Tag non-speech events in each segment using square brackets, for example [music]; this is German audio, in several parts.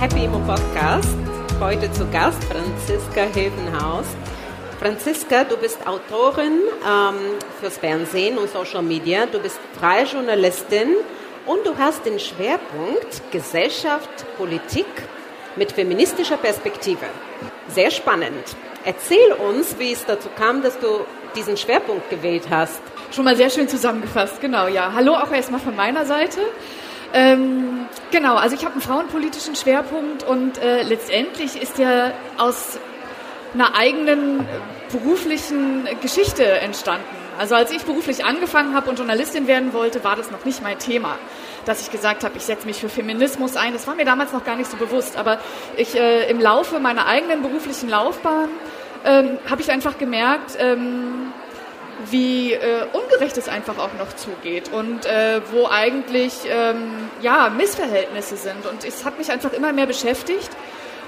Happy Immo Podcast. Heute zu Gast Franziska Hilfenhaus. Franziska, du bist Autorin ähm, fürs Fernsehen und Social Media. Du bist freie Journalistin und du hast den Schwerpunkt Gesellschaft, Politik mit feministischer Perspektive. Sehr spannend. Erzähl uns, wie es dazu kam, dass du diesen Schwerpunkt gewählt hast. Schon mal sehr schön zusammengefasst, genau, ja. Hallo auch erstmal von meiner Seite. Ähm, genau, also ich habe einen frauenpolitischen Schwerpunkt und äh, letztendlich ist ja aus einer eigenen beruflichen Geschichte entstanden. Also als ich beruflich angefangen habe und Journalistin werden wollte, war das noch nicht mein Thema, dass ich gesagt habe, ich setze mich für Feminismus ein. Das war mir damals noch gar nicht so bewusst, aber ich äh, im Laufe meiner eigenen beruflichen Laufbahn ähm, habe ich einfach gemerkt, ähm, wie äh, ungerecht es einfach auch noch zugeht und äh, wo eigentlich ähm, ja Missverhältnisse sind. Und es hat mich einfach immer mehr beschäftigt.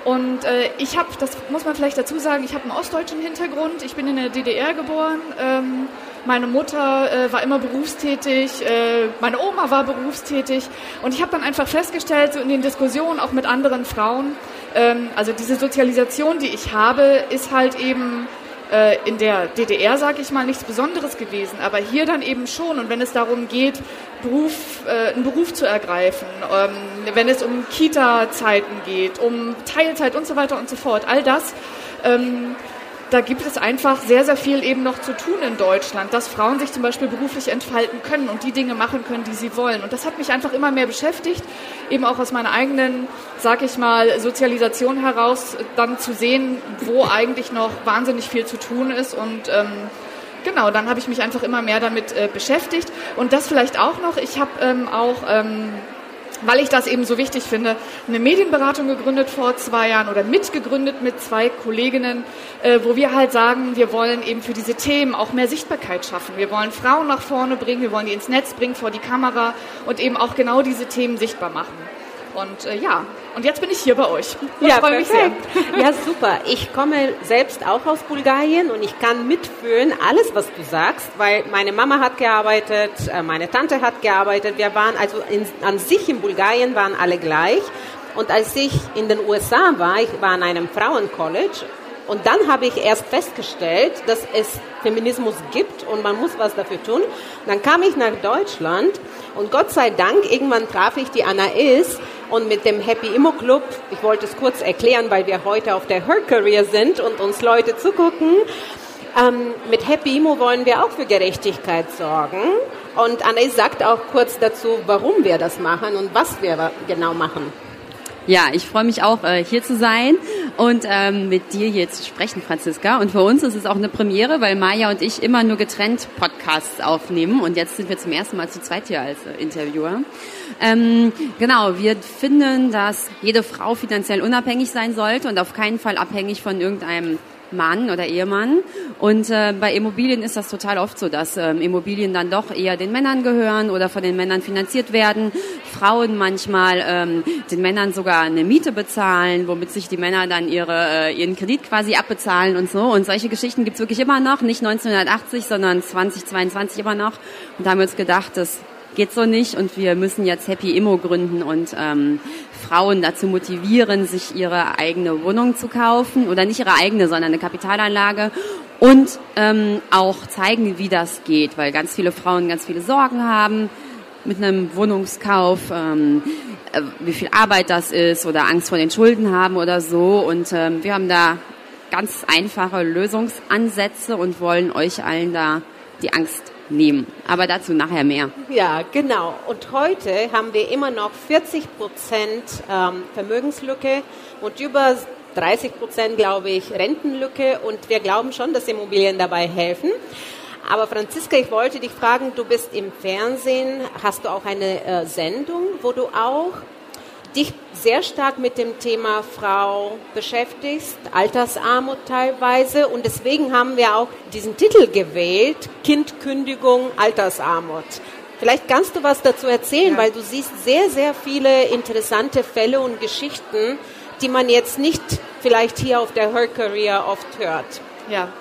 Und äh, ich habe, das muss man vielleicht dazu sagen, ich habe einen ostdeutschen Hintergrund. Ich bin in der DDR geboren. Ähm, meine Mutter äh, war immer berufstätig, äh, meine Oma war berufstätig. Und ich habe dann einfach festgestellt, so in den Diskussionen auch mit anderen Frauen, ähm, also diese Sozialisation, die ich habe, ist halt eben in der DDR, sage ich mal, nichts Besonderes gewesen, aber hier dann eben schon. Und wenn es darum geht, Beruf, äh, einen Beruf zu ergreifen, ähm, wenn es um Kita-Zeiten geht, um Teilzeit und so weiter und so fort, all das, ähm, da gibt es einfach sehr, sehr viel eben noch zu tun in Deutschland, dass Frauen sich zum Beispiel beruflich entfalten können und die Dinge machen können, die sie wollen. Und das hat mich einfach immer mehr beschäftigt, eben auch aus meiner eigenen, sag ich mal, Sozialisation heraus, dann zu sehen, wo eigentlich noch wahnsinnig viel zu tun ist und ähm, Genau, dann habe ich mich einfach immer mehr damit äh, beschäftigt. Und das vielleicht auch noch, ich habe ähm, auch ähm, weil ich das eben so wichtig finde, eine Medienberatung gegründet vor zwei Jahren oder mitgegründet mit zwei Kolleginnen, äh, wo wir halt sagen, wir wollen eben für diese Themen auch mehr Sichtbarkeit schaffen. Wir wollen Frauen nach vorne bringen, wir wollen die ins Netz bringen, vor die Kamera und eben auch genau diese Themen sichtbar machen. Und äh, ja, und jetzt bin ich hier bei euch. Ich ja, freue mich sehr. Ja, super. Ich komme selbst auch aus Bulgarien und ich kann mitfühlen alles, was du sagst, weil meine Mama hat gearbeitet, äh, meine Tante hat gearbeitet. Wir waren also in, an sich in Bulgarien waren alle gleich. Und als ich in den USA war, ich war an einem Frauencollege und dann habe ich erst festgestellt, dass es Feminismus gibt und man muss was dafür tun. Und dann kam ich nach Deutschland und Gott sei Dank, irgendwann traf ich die Anna Is und mit dem Happy Immo Club, ich wollte es kurz erklären, weil wir heute auf der Her Career sind und uns Leute zugucken. Ähm, mit Happy Immo wollen wir auch für Gerechtigkeit sorgen. Und Anna Is sagt auch kurz dazu, warum wir das machen und was wir genau machen. Ja, ich freue mich auch, äh, hier zu sein und ähm, mit dir hier zu sprechen, Franziska. Und für uns ist es auch eine Premiere, weil Maja und ich immer nur getrennt Podcasts aufnehmen und jetzt sind wir zum ersten Mal zu zweit hier als äh, Interviewer. Ähm, genau, wir finden, dass jede Frau finanziell unabhängig sein sollte und auf keinen Fall abhängig von irgendeinem Mann oder Ehemann. Und äh, bei Immobilien ist das total oft so, dass ähm, Immobilien dann doch eher den Männern gehören oder von den Männern finanziert werden. Frauen manchmal ähm, den Männern sogar eine Miete bezahlen, womit sich die Männer dann ihre, äh, ihren Kredit quasi abbezahlen und so. Und solche Geschichten gibt's wirklich immer noch, nicht 1980, sondern 2022 immer noch. Und da haben wir uns gedacht, das geht so nicht. Und wir müssen jetzt Happy Immo gründen und ähm, Frauen dazu motivieren, sich ihre eigene Wohnung zu kaufen. Oder nicht ihre eigene, sondern eine Kapitalanlage. Und ähm, auch zeigen, wie das geht, weil ganz viele Frauen ganz viele Sorgen haben mit einem Wohnungskauf, ähm, äh, wie viel Arbeit das ist oder Angst vor den Schulden haben oder so. Und ähm, wir haben da ganz einfache Lösungsansätze und wollen euch allen da die Angst nehmen. Aber dazu nachher mehr. Ja, genau. Und heute haben wir immer noch 40 Prozent ähm, Vermögenslücke und über 30 Prozent, glaube ich, Rentenlücke. Und wir glauben schon, dass Immobilien dabei helfen. Aber Franziska, ich wollte dich fragen, du bist im Fernsehen, hast du auch eine äh, Sendung, wo du auch dich sehr stark mit dem Thema Frau beschäftigst, Altersarmut teilweise. Und deswegen haben wir auch diesen Titel gewählt, Kindkündigung, Altersarmut. Vielleicht kannst du was dazu erzählen, ja. weil du siehst sehr, sehr viele interessante Fälle und Geschichten, die man jetzt nicht vielleicht hier auf der Her Career oft hört. Ja,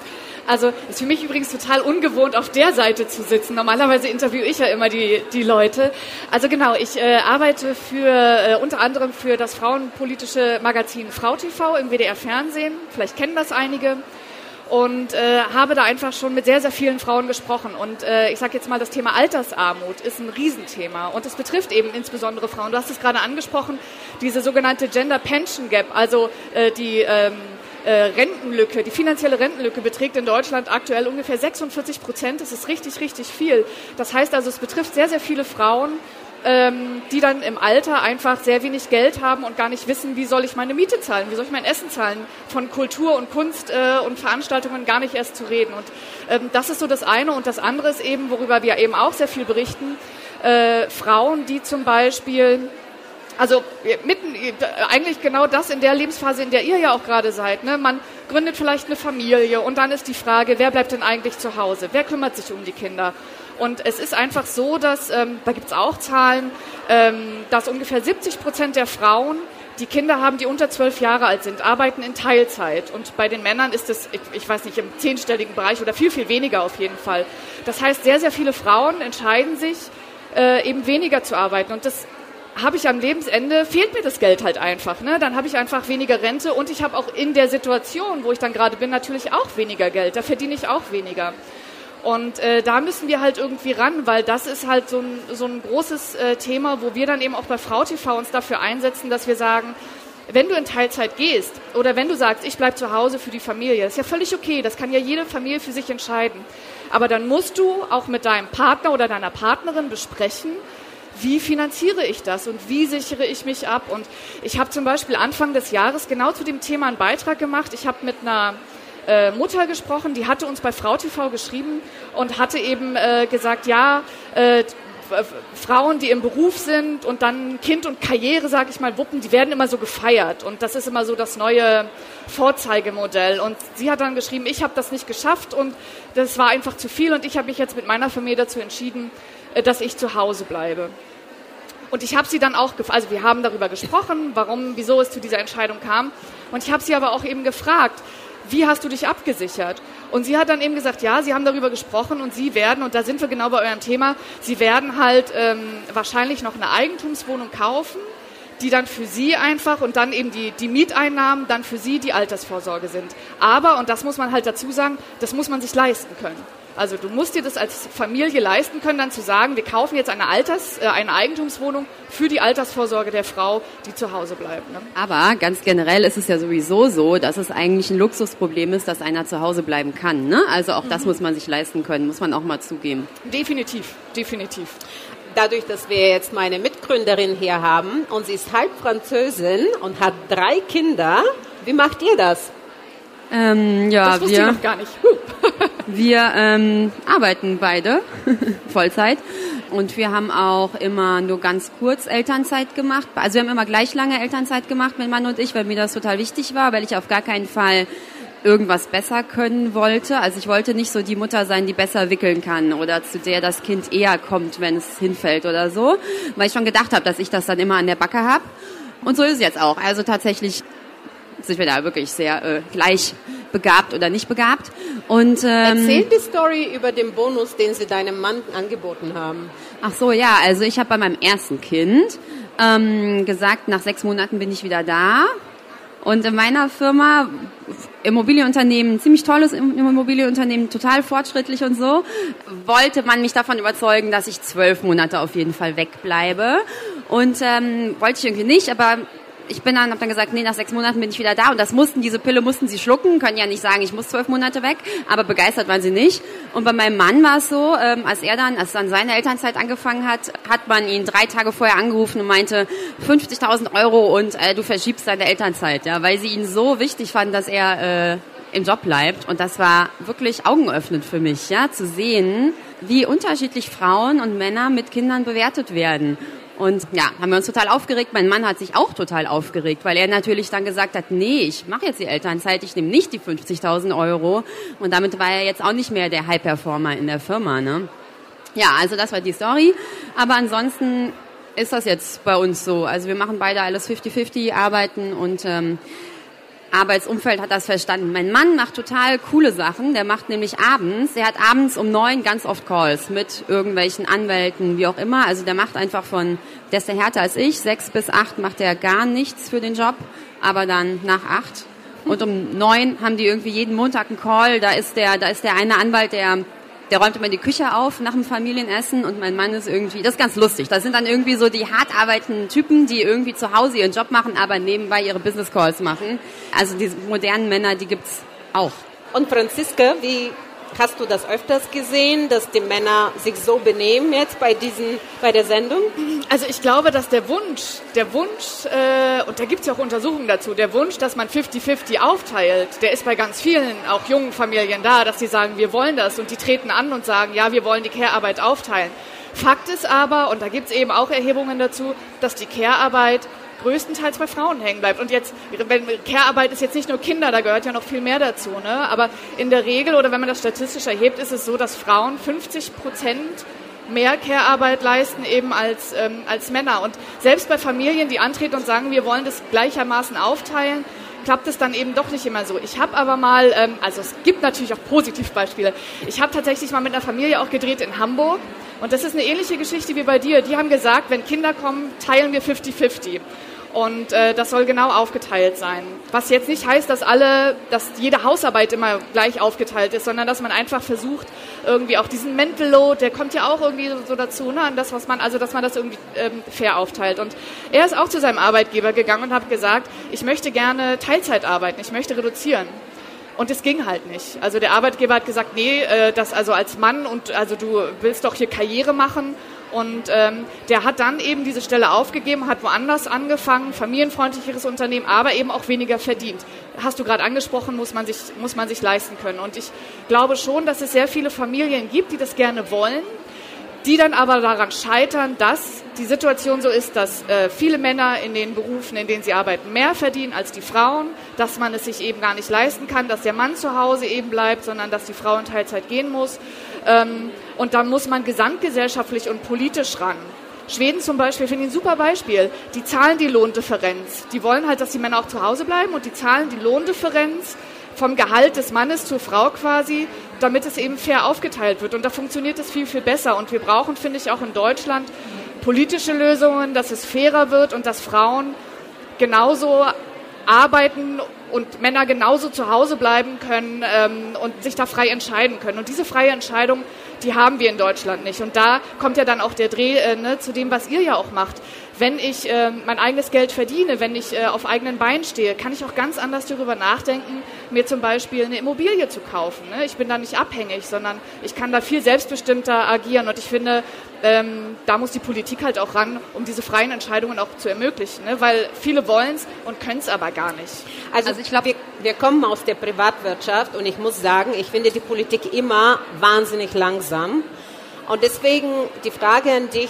Also ist für mich übrigens total ungewohnt, auf der Seite zu sitzen. Normalerweise interviewe ich ja immer die, die Leute. Also genau, ich äh, arbeite für äh, unter anderem für das frauenpolitische Magazin Frau TV im WDR Fernsehen. Vielleicht kennen das einige und äh, habe da einfach schon mit sehr, sehr vielen Frauen gesprochen. Und äh, ich sage jetzt mal, das Thema Altersarmut ist ein Riesenthema und es betrifft eben insbesondere Frauen. Du hast es gerade angesprochen, diese sogenannte Gender Pension Gap, also äh, die ähm, äh, Rentenlücke, die finanzielle Rentenlücke beträgt in Deutschland aktuell ungefähr 46 Prozent. Das ist richtig, richtig viel. Das heißt also, es betrifft sehr, sehr viele Frauen ähm, die dann im Alter einfach sehr wenig Geld haben und gar nicht wissen, wie soll ich meine Miete zahlen, wie soll ich mein Essen zahlen, von Kultur und Kunst äh, und Veranstaltungen gar nicht erst zu reden. Und ähm, das ist so das eine. Und das andere ist eben, worüber wir eben auch sehr viel berichten, äh, Frauen, die zum Beispiel also mitten, eigentlich genau das in der Lebensphase, in der ihr ja auch gerade seid. Ne? Man gründet vielleicht eine Familie und dann ist die Frage, wer bleibt denn eigentlich zu Hause? Wer kümmert sich um die Kinder? Und es ist einfach so, dass, ähm, da gibt es auch Zahlen, ähm, dass ungefähr 70 Prozent der Frauen, die Kinder haben, die unter zwölf Jahre alt sind, arbeiten in Teilzeit. Und bei den Männern ist es, ich, ich weiß nicht, im zehnstelligen Bereich oder viel, viel weniger auf jeden Fall. Das heißt, sehr, sehr viele Frauen entscheiden sich, äh, eben weniger zu arbeiten. Und das habe ich am Lebensende, fehlt mir das Geld halt einfach. Ne? Dann habe ich einfach weniger Rente und ich habe auch in der Situation, wo ich dann gerade bin, natürlich auch weniger Geld. Da verdiene ich auch weniger. Und äh, da müssen wir halt irgendwie ran, weil das ist halt so ein, so ein großes äh, Thema, wo wir dann eben auch bei Frau TV uns dafür einsetzen, dass wir sagen, wenn du in Teilzeit gehst oder wenn du sagst, ich bleibe zu Hause für die Familie, ist ja völlig okay, das kann ja jede Familie für sich entscheiden. Aber dann musst du auch mit deinem Partner oder deiner Partnerin besprechen, wie finanziere ich das und wie sichere ich mich ab. Und ich habe zum Beispiel Anfang des Jahres genau zu dem Thema einen Beitrag gemacht. Ich habe mit einer äh, Mutter gesprochen, die hatte uns bei Frau TV geschrieben und hatte eben äh, gesagt, ja, äh, Frauen, die im Beruf sind und dann Kind und Karriere, sage ich mal, wuppen, die werden immer so gefeiert und das ist immer so das neue Vorzeigemodell. Und sie hat dann geschrieben, ich habe das nicht geschafft und das war einfach zu viel und ich habe mich jetzt mit meiner Familie dazu entschieden, dass ich zu Hause bleibe. Und ich habe sie dann auch, also wir haben darüber gesprochen, warum, wieso es zu dieser Entscheidung kam. Und ich habe sie aber auch eben gefragt, wie hast du dich abgesichert? Und sie hat dann eben gesagt, ja, sie haben darüber gesprochen und sie werden, und da sind wir genau bei eurem Thema, sie werden halt ähm, wahrscheinlich noch eine Eigentumswohnung kaufen, die dann für sie einfach und dann eben die, die Mieteinnahmen dann für sie die Altersvorsorge sind. Aber, und das muss man halt dazu sagen, das muss man sich leisten können. Also du musst dir das als Familie leisten können, dann zu sagen, wir kaufen jetzt eine, Alters, äh, eine Eigentumswohnung für die Altersvorsorge der Frau, die zu Hause bleibt. Ne? Aber ganz generell ist es ja sowieso so, dass es eigentlich ein Luxusproblem ist, dass einer zu Hause bleiben kann. Ne? Also auch mhm. das muss man sich leisten können, muss man auch mal zugeben. Definitiv, definitiv dadurch, dass wir jetzt meine Mitgründerin hier haben und sie ist halb Französin und hat drei Kinder, wie macht ihr das? Ähm, ja, das wusste wir, ich noch gar nicht. [laughs] wir ähm, arbeiten beide [laughs] Vollzeit und wir haben auch immer nur ganz kurz Elternzeit gemacht. Also wir haben immer gleich lange Elternzeit gemacht, mein Mann und ich, weil mir das total wichtig war, weil ich auf gar keinen Fall irgendwas besser können wollte. Also ich wollte nicht so die Mutter sein, die besser wickeln kann oder zu der das Kind eher kommt, wenn es hinfällt oder so, weil ich schon gedacht habe, dass ich das dann immer an der Backe habe. Und so ist es jetzt auch. Also tatsächlich sind wir da wirklich sehr äh, gleich begabt oder nicht begabt. Und, ähm, Erzähl die Story über den Bonus, den Sie deinem Mann angeboten haben. Ach so, ja, also ich habe bei meinem ersten Kind ähm, gesagt, nach sechs Monaten bin ich wieder da. Und in meiner Firma, Immobilienunternehmen, ziemlich tolles Immobilienunternehmen, total fortschrittlich und so, wollte man mich davon überzeugen, dass ich zwölf Monate auf jeden Fall wegbleibe. Und ähm, wollte ich irgendwie nicht, aber ich bin dann, habe dann gesagt, nee, nach sechs Monaten bin ich wieder da und das mussten, diese Pille mussten sie schlucken, können ja nicht sagen, ich muss zwölf Monate weg, aber begeistert waren sie nicht. Und bei meinem Mann war es so, ähm, als er dann, als dann seine Elternzeit angefangen hat, hat man ihn drei Tage vorher angerufen und meinte 50.000 Euro und äh, du verschiebst deine Elternzeit, ja, weil sie ihn so wichtig fanden, dass er äh, im Job bleibt. Und das war wirklich augenöffnend für mich, ja, zu sehen, wie unterschiedlich Frauen und Männer mit Kindern bewertet werden. Und ja, haben wir uns total aufgeregt. Mein Mann hat sich auch total aufgeregt, weil er natürlich dann gesagt hat, nee, ich mache jetzt die Elternzeit, ich nehme nicht die 50.000 Euro. Und damit war er jetzt auch nicht mehr der High-Performer in der Firma. Ne? Ja, also das war die Story. Aber ansonsten ist das jetzt bei uns so. Also wir machen beide alles 50-50, arbeiten und ähm, Arbeitsumfeld hat das verstanden. Mein Mann macht total coole Sachen. Der macht nämlich abends, der hat abends um neun ganz oft Calls mit irgendwelchen Anwälten, wie auch immer. Also der macht einfach von, der ist der härter als ich, sechs bis acht macht er gar nichts für den Job, aber dann nach acht. Und um neun haben die irgendwie jeden Montag einen Call. Da ist der, da ist der eine Anwalt, der der räumt immer die Küche auf nach dem Familienessen und mein Mann ist irgendwie, das ist ganz lustig. Das sind dann irgendwie so die hart arbeitenden Typen, die irgendwie zu Hause ihren Job machen, aber nebenbei ihre Business Calls machen. Also diese modernen Männer, die gibt's auch. Und Franziska, wie Hast du das öfters gesehen, dass die Männer sich so benehmen jetzt bei diesen, bei der Sendung? Also ich glaube, dass der Wunsch, der Wunsch, äh, und da gibt es ja auch Untersuchungen dazu, der Wunsch, dass man 50-50 aufteilt, der ist bei ganz vielen, auch jungen Familien da, dass sie sagen, wir wollen das und die treten an und sagen, ja, wir wollen die Care-Arbeit aufteilen. Fakt ist aber, und da gibt es eben auch Erhebungen dazu, dass die Care-Arbeit größtenteils bei Frauen hängen bleibt. Und jetzt, wenn Care-Arbeit ist jetzt nicht nur Kinder, da gehört ja noch viel mehr dazu. Ne? Aber in der Regel oder wenn man das statistisch erhebt, ist es so, dass Frauen 50 Prozent mehr Care-Arbeit leisten eben als, ähm, als Männer. Und selbst bei Familien, die antreten und sagen, wir wollen das gleichermaßen aufteilen, klappt es dann eben doch nicht immer so. Ich habe aber mal, ähm, also es gibt natürlich auch Positivbeispiele. Ich habe tatsächlich mal mit einer Familie auch gedreht in Hamburg und das ist eine ähnliche Geschichte wie bei dir. Die haben gesagt, wenn Kinder kommen, teilen wir 50-50. Und äh, das soll genau aufgeteilt sein. Was jetzt nicht heißt, dass alle, dass jede Hausarbeit immer gleich aufgeteilt ist, sondern dass man einfach versucht, irgendwie auch diesen Mental Load, der kommt ja auch irgendwie so dazu, ne, an das, was man, also dass man das irgendwie ähm, fair aufteilt. Und er ist auch zu seinem Arbeitgeber gegangen und hat gesagt, ich möchte gerne Teilzeit arbeiten, ich möchte reduzieren. Und es ging halt nicht. Also der Arbeitgeber hat gesagt, nee, äh, das also als Mann und also du willst doch hier Karriere machen und ähm, der hat dann eben diese Stelle aufgegeben, hat woanders angefangen, familienfreundlicheres Unternehmen, aber eben auch weniger verdient. Hast du gerade angesprochen, muss man, sich, muss man sich leisten können. Und ich glaube schon, dass es sehr viele Familien gibt, die das gerne wollen, die dann aber daran scheitern, dass die Situation so ist, dass äh, viele Männer in den Berufen, in denen sie arbeiten, mehr verdienen als die Frauen, dass man es sich eben gar nicht leisten kann, dass der Mann zu Hause eben bleibt, sondern dass die Frau in Teilzeit gehen muss. Ähm, und dann muss man gesamtgesellschaftlich und politisch ran. Schweden zum Beispiel finde ich ein super Beispiel. Die zahlen die Lohndifferenz. Die wollen halt, dass die Männer auch zu Hause bleiben und die zahlen die Lohndifferenz vom Gehalt des Mannes zur Frau quasi, damit es eben fair aufgeteilt wird. Und da funktioniert es viel, viel besser. Und wir brauchen, finde ich, auch in Deutschland politische Lösungen, dass es fairer wird und dass Frauen genauso arbeiten und Männer genauso zu Hause bleiben können ähm, und sich da frei entscheiden können. Und diese freie Entscheidung, die haben wir in Deutschland nicht. Und da kommt ja dann auch der Dreh äh, ne, zu dem, was ihr ja auch macht. Wenn ich äh, mein eigenes Geld verdiene, wenn ich äh, auf eigenen Beinen stehe, kann ich auch ganz anders darüber nachdenken, mir zum Beispiel eine Immobilie zu kaufen. Ne? Ich bin da nicht abhängig, sondern ich kann da viel selbstbestimmter agieren. Und ich finde, ähm, da muss die Politik halt auch ran, um diese freien Entscheidungen auch zu ermöglichen, ne? weil viele wollen es und können es aber gar nicht. Also, also ich glaube, wir, wir kommen aus der Privatwirtschaft und ich muss sagen, ich finde die Politik immer wahnsinnig langsam. Und deswegen die Frage an dich,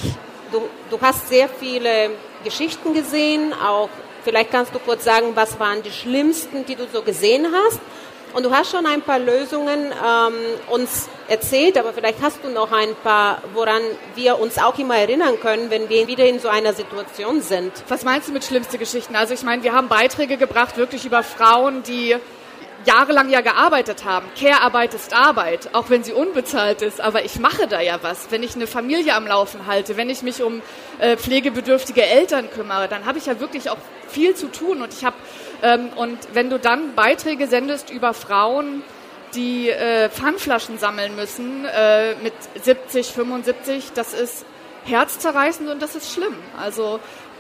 du, du hast sehr viele Geschichten gesehen, auch vielleicht kannst du kurz sagen, was waren die schlimmsten, die du so gesehen hast und du hast schon ein paar Lösungen ähm, uns erzählt, aber vielleicht hast du noch ein paar, woran wir uns auch immer erinnern können, wenn wir wieder in so einer Situation sind. Was meinst du mit schlimmste Geschichten? Also ich meine, wir haben Beiträge gebracht wirklich über Frauen, die jahrelang ja gearbeitet haben. Care-Arbeit ist Arbeit, auch wenn sie unbezahlt ist. Aber ich mache da ja was. Wenn ich eine Familie am Laufen halte, wenn ich mich um äh, pflegebedürftige Eltern kümmere, dann habe ich ja wirklich auch viel zu tun. Und ich habe ähm, und wenn du dann Beiträge sendest über Frauen, die äh, Pfandflaschen sammeln müssen äh, mit 70, 75, das ist herzzerreißend und das ist schlimm. Also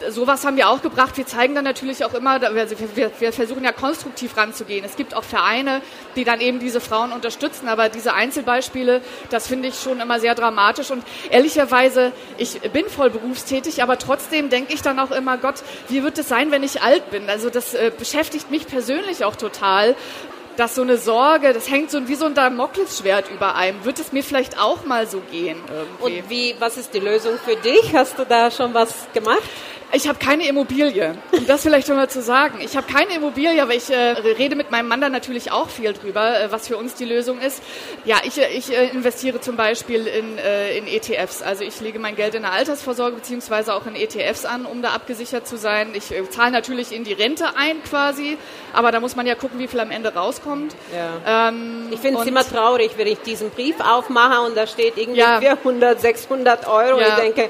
sowas haben wir auch gebracht. Wir zeigen dann natürlich auch immer, wir, wir, versuchen ja konstruktiv ranzugehen. Es gibt auch Vereine, die dann eben diese Frauen unterstützen, aber diese Einzelbeispiele, das finde ich schon immer sehr dramatisch und ehrlicherweise, ich bin voll berufstätig, aber trotzdem denke ich dann auch immer, Gott, wie wird es sein, wenn ich alt bin? Also das äh, beschäftigt mich persönlich auch total dass so eine Sorge, das hängt so wie so ein Damoklesschwert über einem. Wird es mir vielleicht auch mal so gehen? Irgendwie? Und wie, was ist die Lösung für dich? Hast du da schon was gemacht? Ich habe keine Immobilie, um das vielleicht schon mal zu sagen. Ich habe keine Immobilie, aber ich äh, rede mit meinem Mann dann natürlich auch viel drüber, äh, was für uns die Lösung ist. Ja, ich, äh, ich äh, investiere zum Beispiel in, äh, in ETFs. Also ich lege mein Geld in der Altersvorsorge beziehungsweise auch in ETFs an, um da abgesichert zu sein. Ich äh, zahle natürlich in die Rente ein quasi, aber da muss man ja gucken, wie viel am Ende rauskommt. Ja. Ähm, ich finde es immer traurig, wenn ich diesen Brief aufmache und da steht irgendwie ja. 400, 600 Euro. Ja. Ich denke,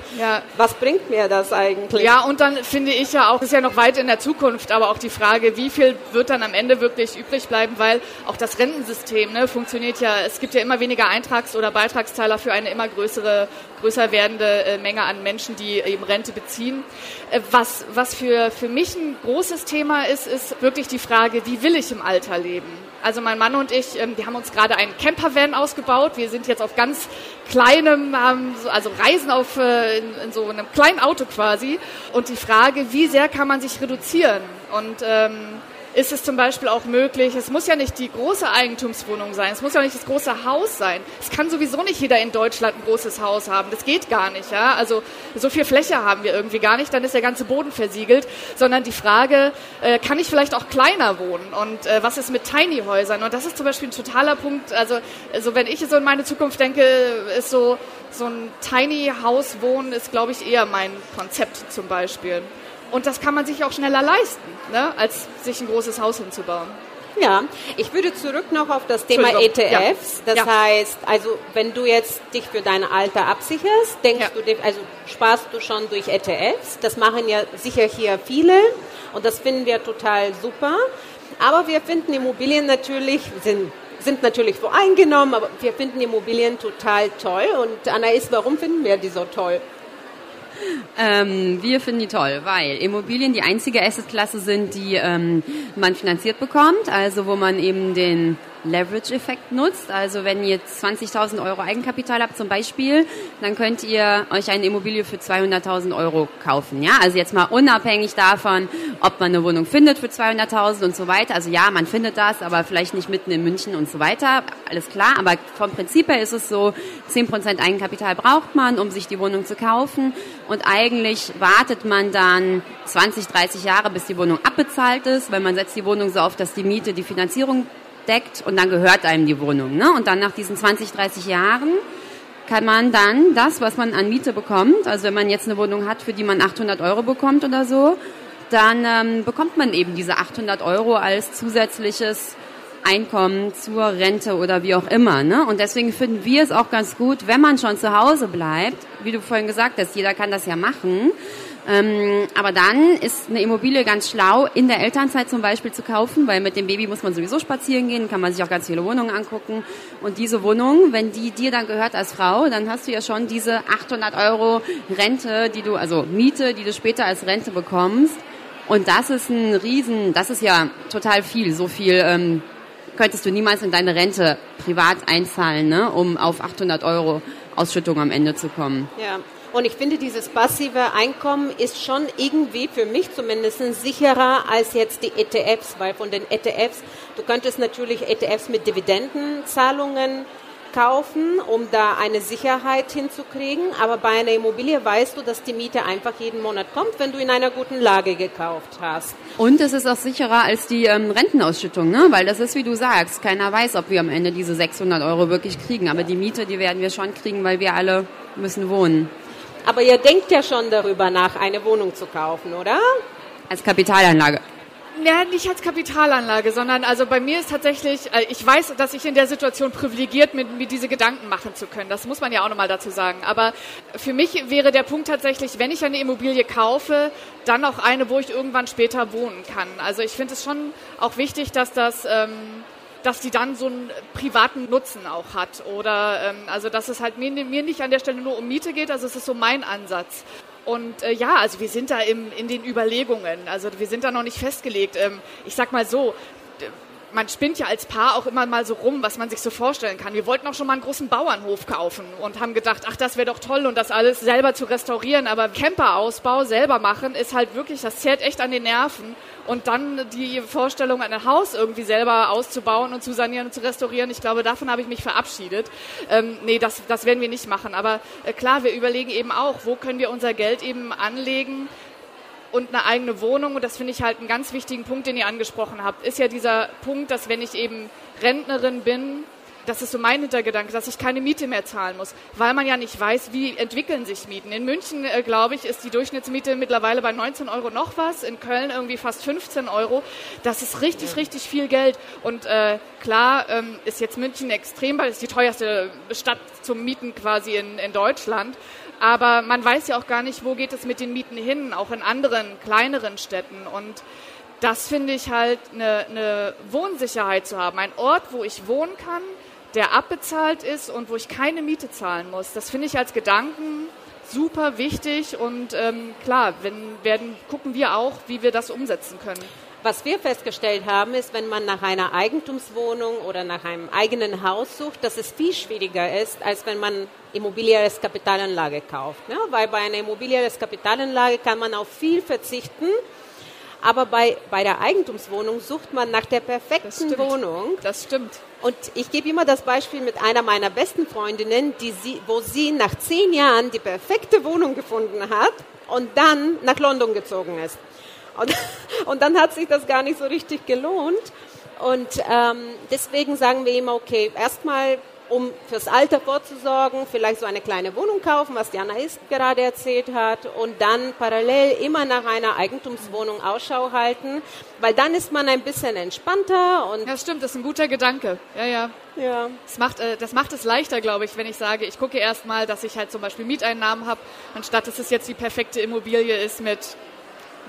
was bringt mir das eigentlich? Ja, und dann finde ich ja auch, das ist ja noch weit in der Zukunft, aber auch die Frage, wie viel wird dann am Ende wirklich übrig bleiben, weil auch das Rentensystem ne, funktioniert ja, es gibt ja immer weniger Eintrags- oder Beitragszahler für eine immer größere, größer werdende äh, Menge an Menschen, die eben Rente beziehen. Äh, was, was für, für mich ein großes Thema ist, ist wirklich die Frage, wie will ich im Alter leben? Also mein Mann und ich, ähm, wir haben uns gerade einen Campervan ausgebaut. Wir sind jetzt auf ganz kleinem, also Reisen auf äh, in, in so einem kleinen Auto quasi. Und die Frage, wie sehr kann man sich reduzieren? Und ähm, ist es zum Beispiel auch möglich, es muss ja nicht die große Eigentumswohnung sein, es muss ja nicht das große Haus sein. Es kann sowieso nicht jeder in Deutschland ein großes Haus haben. Das geht gar nicht. Ja? Also so viel Fläche haben wir irgendwie gar nicht, dann ist der ganze Boden versiegelt. Sondern die Frage, äh, kann ich vielleicht auch kleiner wohnen? Und äh, was ist mit Tiny-Häusern? Und das ist zum Beispiel ein totaler Punkt. Also, also wenn ich so in meine Zukunft denke, ist so, so ein Tiny-Haus wohnen ist, glaube ich, eher mein Konzept zum Beispiel. Und das kann man sich auch schneller leisten, ne, als sich ein großes Haus hinzubauen. Ja, ich würde zurück noch auf das Thema ETFs. Ja. Das ja. heißt, also wenn du jetzt dich für dein Alter absicherst, denkst ja. du, also sparst du schon durch ETFs. Das machen ja sicher hier viele und das finden wir total super. Aber wir finden Immobilien natürlich, sind, sind natürlich voreingenommen, aber wir finden Immobilien total toll. Und Anais, warum finden wir die so toll? Ähm, wir finden die toll, weil Immobilien die einzige Assetklasse sind, die ähm, man finanziert bekommt, also wo man eben den Leverage-Effekt nutzt. Also wenn ihr 20.000 Euro Eigenkapital habt zum Beispiel, dann könnt ihr euch eine Immobilie für 200.000 Euro kaufen. Ja, also jetzt mal unabhängig davon, ob man eine Wohnung findet für 200.000 und so weiter. Also ja, man findet das, aber vielleicht nicht mitten in München und so weiter. Alles klar. Aber vom Prinzip her ist es so, 10% Eigenkapital braucht man, um sich die Wohnung zu kaufen. Und eigentlich wartet man dann 20, 30 Jahre, bis die Wohnung abbezahlt ist, weil man setzt die Wohnung so auf, dass die Miete die Finanzierung deckt und dann gehört einem die Wohnung. Ne? Und dann nach diesen 20, 30 Jahren kann man dann das, was man an Miete bekommt, also wenn man jetzt eine Wohnung hat, für die man 800 Euro bekommt oder so, dann ähm, bekommt man eben diese 800 Euro als zusätzliches Einkommen zur Rente oder wie auch immer. Ne? Und deswegen finden wir es auch ganz gut, wenn man schon zu Hause bleibt, wie du vorhin gesagt hast, jeder kann das ja machen, ähm, aber dann ist eine Immobilie ganz schlau, in der Elternzeit zum Beispiel zu kaufen, weil mit dem Baby muss man sowieso spazieren gehen, kann man sich auch ganz viele Wohnungen angucken. Und diese Wohnung, wenn die dir dann gehört als Frau, dann hast du ja schon diese 800 Euro Rente, die du, also Miete, die du später als Rente bekommst. Und das ist ein Riesen, das ist ja total viel. So viel ähm, könntest du niemals in deine Rente privat einzahlen, ne, um auf 800 Euro Ausschüttung am Ende zu kommen. Ja. Und ich finde, dieses passive Einkommen ist schon irgendwie für mich zumindest sicherer als jetzt die ETFs, weil von den ETFs, du könntest natürlich ETFs mit Dividendenzahlungen kaufen, um da eine Sicherheit hinzukriegen. Aber bei einer Immobilie weißt du, dass die Miete einfach jeden Monat kommt, wenn du in einer guten Lage gekauft hast. Und es ist auch sicherer als die ähm, Rentenausschüttung, ne? weil das ist, wie du sagst, keiner weiß, ob wir am Ende diese 600 Euro wirklich kriegen. Aber die Miete, die werden wir schon kriegen, weil wir alle müssen wohnen. Aber ihr denkt ja schon darüber nach, eine Wohnung zu kaufen, oder? Als Kapitalanlage. Ja, nicht als Kapitalanlage, sondern also bei mir ist tatsächlich, äh, ich weiß, dass ich in der Situation privilegiert bin, mir diese Gedanken machen zu können. Das muss man ja auch nochmal dazu sagen. Aber für mich wäre der Punkt tatsächlich, wenn ich eine Immobilie kaufe, dann auch eine, wo ich irgendwann später wohnen kann. Also ich finde es schon auch wichtig, dass das ähm, dass die dann so einen privaten Nutzen auch hat. Oder ähm, also dass es halt mir, mir nicht an der Stelle nur um Miete geht, also es ist so mein Ansatz. Und äh, ja, also wir sind da im, in den Überlegungen. Also wir sind da noch nicht festgelegt. Ähm, ich sag mal so, man spinnt ja als Paar auch immer mal so rum, was man sich so vorstellen kann. Wir wollten auch schon mal einen großen Bauernhof kaufen und haben gedacht, ach, das wäre doch toll und das alles selber zu restaurieren. Aber Camperausbau selber machen ist halt wirklich, das zählt echt an den Nerven. Und dann die Vorstellung, ein Haus irgendwie selber auszubauen und zu sanieren und zu restaurieren, ich glaube, davon habe ich mich verabschiedet. Ähm, nee, das, das werden wir nicht machen. Aber äh, klar, wir überlegen eben auch, wo können wir unser Geld eben anlegen, und eine eigene Wohnung. Und das finde ich halt einen ganz wichtigen Punkt, den ihr angesprochen habt, ist ja dieser Punkt, dass wenn ich eben Rentnerin bin, das ist so mein Hintergedanke, dass ich keine Miete mehr zahlen muss, weil man ja nicht weiß, wie entwickeln sich Mieten. In München, äh, glaube ich, ist die Durchschnittsmiete mittlerweile bei 19 Euro noch was, in Köln irgendwie fast 15 Euro. Das ist richtig, richtig viel Geld. Und äh, klar ähm, ist jetzt München extrem, weil es die teuerste Stadt zum Mieten quasi in, in Deutschland. Aber man weiß ja auch gar nicht, wo geht es mit den Mieten hin, auch in anderen kleineren Städten. Und das finde ich halt eine, eine Wohnsicherheit zu haben. Ein Ort, wo ich wohnen kann, der abbezahlt ist und wo ich keine Miete zahlen muss. Das finde ich als Gedanken super wichtig und ähm, klar, wenn, werden, gucken wir auch, wie wir das umsetzen können. Was wir festgestellt haben, ist, wenn man nach einer Eigentumswohnung oder nach einem eigenen Haus sucht, dass es viel schwieriger ist, als wenn man Immobilie als Kapitalanlage kauft. Ne? Weil bei einer Immobilie als Kapitalanlage kann man auf viel verzichten, aber bei, bei der Eigentumswohnung sucht man nach der perfekten das Wohnung. Das stimmt. Und ich gebe immer das Beispiel mit einer meiner besten Freundinnen, die sie, wo sie nach zehn Jahren die perfekte Wohnung gefunden hat und dann nach London gezogen ist. Und, [laughs] und dann hat sich das gar nicht so richtig gelohnt. Und ähm, deswegen sagen wir immer, okay, erstmal um fürs Alter vorzusorgen, vielleicht so eine kleine Wohnung kaufen, was Diana Ist gerade erzählt hat, und dann parallel immer nach einer Eigentumswohnung Ausschau halten, weil dann ist man ein bisschen entspannter und ja, stimmt, das ist ein guter Gedanke. Ja, ja. Ja. Das macht, äh, das macht es leichter, glaube ich, wenn ich sage, ich gucke erstmal, dass ich halt zum Beispiel Mieteinnahmen habe, anstatt dass es jetzt die perfekte Immobilie ist mit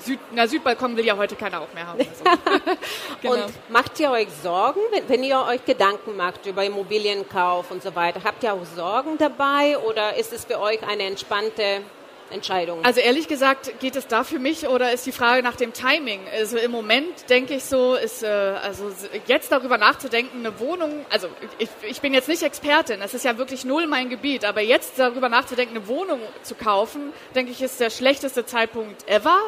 Süd, na, Südbalkon will ja heute keiner auch mehr haben. Also. [laughs] genau. Und macht ihr euch Sorgen, wenn, wenn, ihr euch Gedanken macht über Immobilienkauf und so weiter? Habt ihr auch Sorgen dabei oder ist es für euch eine entspannte Entscheidung? Also ehrlich gesagt, geht es da für mich oder ist die Frage nach dem Timing? Also im Moment denke ich so, ist äh, also jetzt darüber nachzudenken, eine Wohnung, also ich, ich bin jetzt nicht Expertin, das ist ja wirklich null mein Gebiet, aber jetzt darüber nachzudenken, eine Wohnung zu kaufen, denke ich, ist der schlechteste Zeitpunkt ever.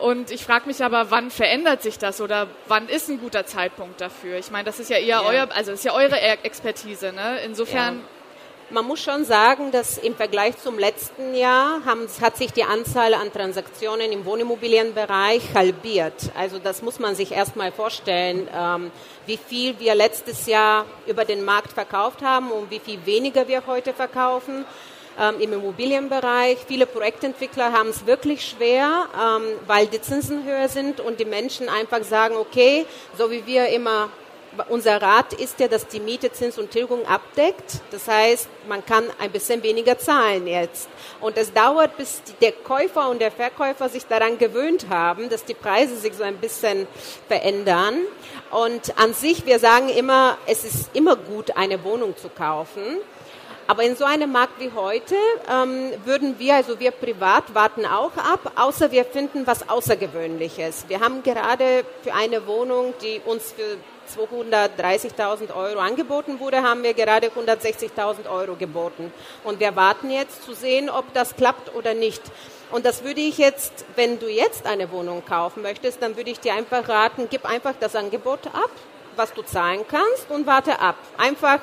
Und ich frage mich aber, wann verändert sich das oder wann ist ein guter Zeitpunkt dafür? Ich meine, das ist ja eher ja. euer, also ist ja eure Expertise. Ne? Insofern. Ja. Man muss schon sagen, dass im Vergleich zum letzten Jahr haben, hat sich die Anzahl an Transaktionen im Wohnimmobilienbereich halbiert. Also das muss man sich erstmal vorstellen, ähm, wie viel wir letztes Jahr über den Markt verkauft haben und wie viel weniger wir heute verkaufen ähm, im Immobilienbereich. Viele Projektentwickler haben es wirklich schwer, ähm, weil die Zinsen höher sind und die Menschen einfach sagen, okay, so wie wir immer unser Rat ist ja, dass die Miete Zins und Tilgung abdeckt. Das heißt, man kann ein bisschen weniger zahlen jetzt. Und es dauert, bis der Käufer und der Verkäufer sich daran gewöhnt haben, dass die Preise sich so ein bisschen verändern. Und an sich, wir sagen immer, es ist immer gut, eine Wohnung zu kaufen. Aber in so einem Markt wie heute ähm, würden wir, also wir privat, warten auch ab, außer wir finden was Außergewöhnliches. Wir haben gerade für eine Wohnung, die uns für 230.000 Euro angeboten wurde, haben wir gerade 160.000 Euro geboten. Und wir warten jetzt zu sehen, ob das klappt oder nicht. Und das würde ich jetzt, wenn du jetzt eine Wohnung kaufen möchtest, dann würde ich dir einfach raten, gib einfach das Angebot ab, was du zahlen kannst und warte ab. Einfach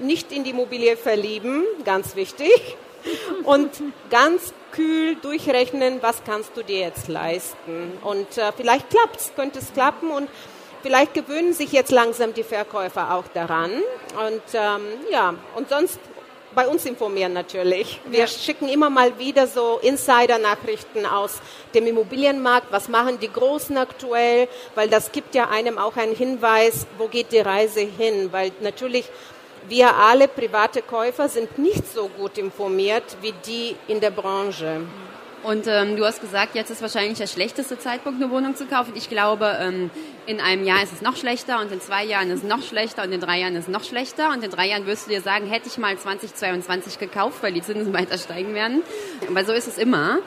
nicht in die Immobilie verlieben, ganz wichtig. Und ganz kühl durchrechnen, was kannst du dir jetzt leisten. Und äh, vielleicht klappt's, könnte es klappen und vielleicht gewöhnen sich jetzt langsam die Verkäufer auch daran. Und ähm, ja, und sonst bei uns informieren natürlich. Wir ja. schicken immer mal wieder so Insider-Nachrichten aus dem Immobilienmarkt. Was machen die Großen aktuell? Weil das gibt ja einem auch einen Hinweis, wo geht die Reise hin? Weil natürlich wir alle private Käufer sind nicht so gut informiert wie die in der Branche. Und ähm, du hast gesagt, jetzt ist wahrscheinlich der schlechteste Zeitpunkt, eine Wohnung zu kaufen. Ich glaube, ähm, in einem Jahr ist es noch schlechter und in zwei Jahren ist es noch schlechter und in drei Jahren ist es noch schlechter. Und in drei Jahren wirst du dir sagen, hätte ich mal 2022 gekauft, weil die Zinsen [laughs] weiter steigen werden. Weil so ist es immer.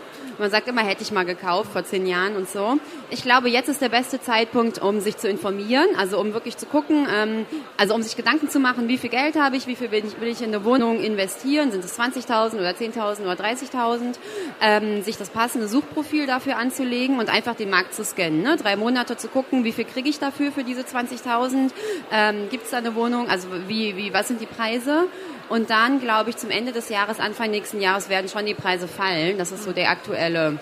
Man sagt immer, hätte ich mal gekauft vor zehn Jahren und so. Ich glaube, jetzt ist der beste Zeitpunkt, um sich zu informieren, also um wirklich zu gucken, ähm, also um sich Gedanken zu machen, wie viel Geld habe ich, wie viel will ich, will ich in eine Wohnung investieren, sind es 20.000 oder 10.000 oder 30.000, ähm, sich das passende Suchprofil dafür anzulegen und einfach den Markt zu scannen. Ne? Drei Monate zu gucken, wie viel kriege ich dafür für diese 20.000, ähm, gibt es da eine Wohnung, also wie, wie, was sind die Preise und dann, glaube ich, zum Ende des Jahres, Anfang nächsten Jahres werden schon die Preise fallen. Das ist so der aktuelle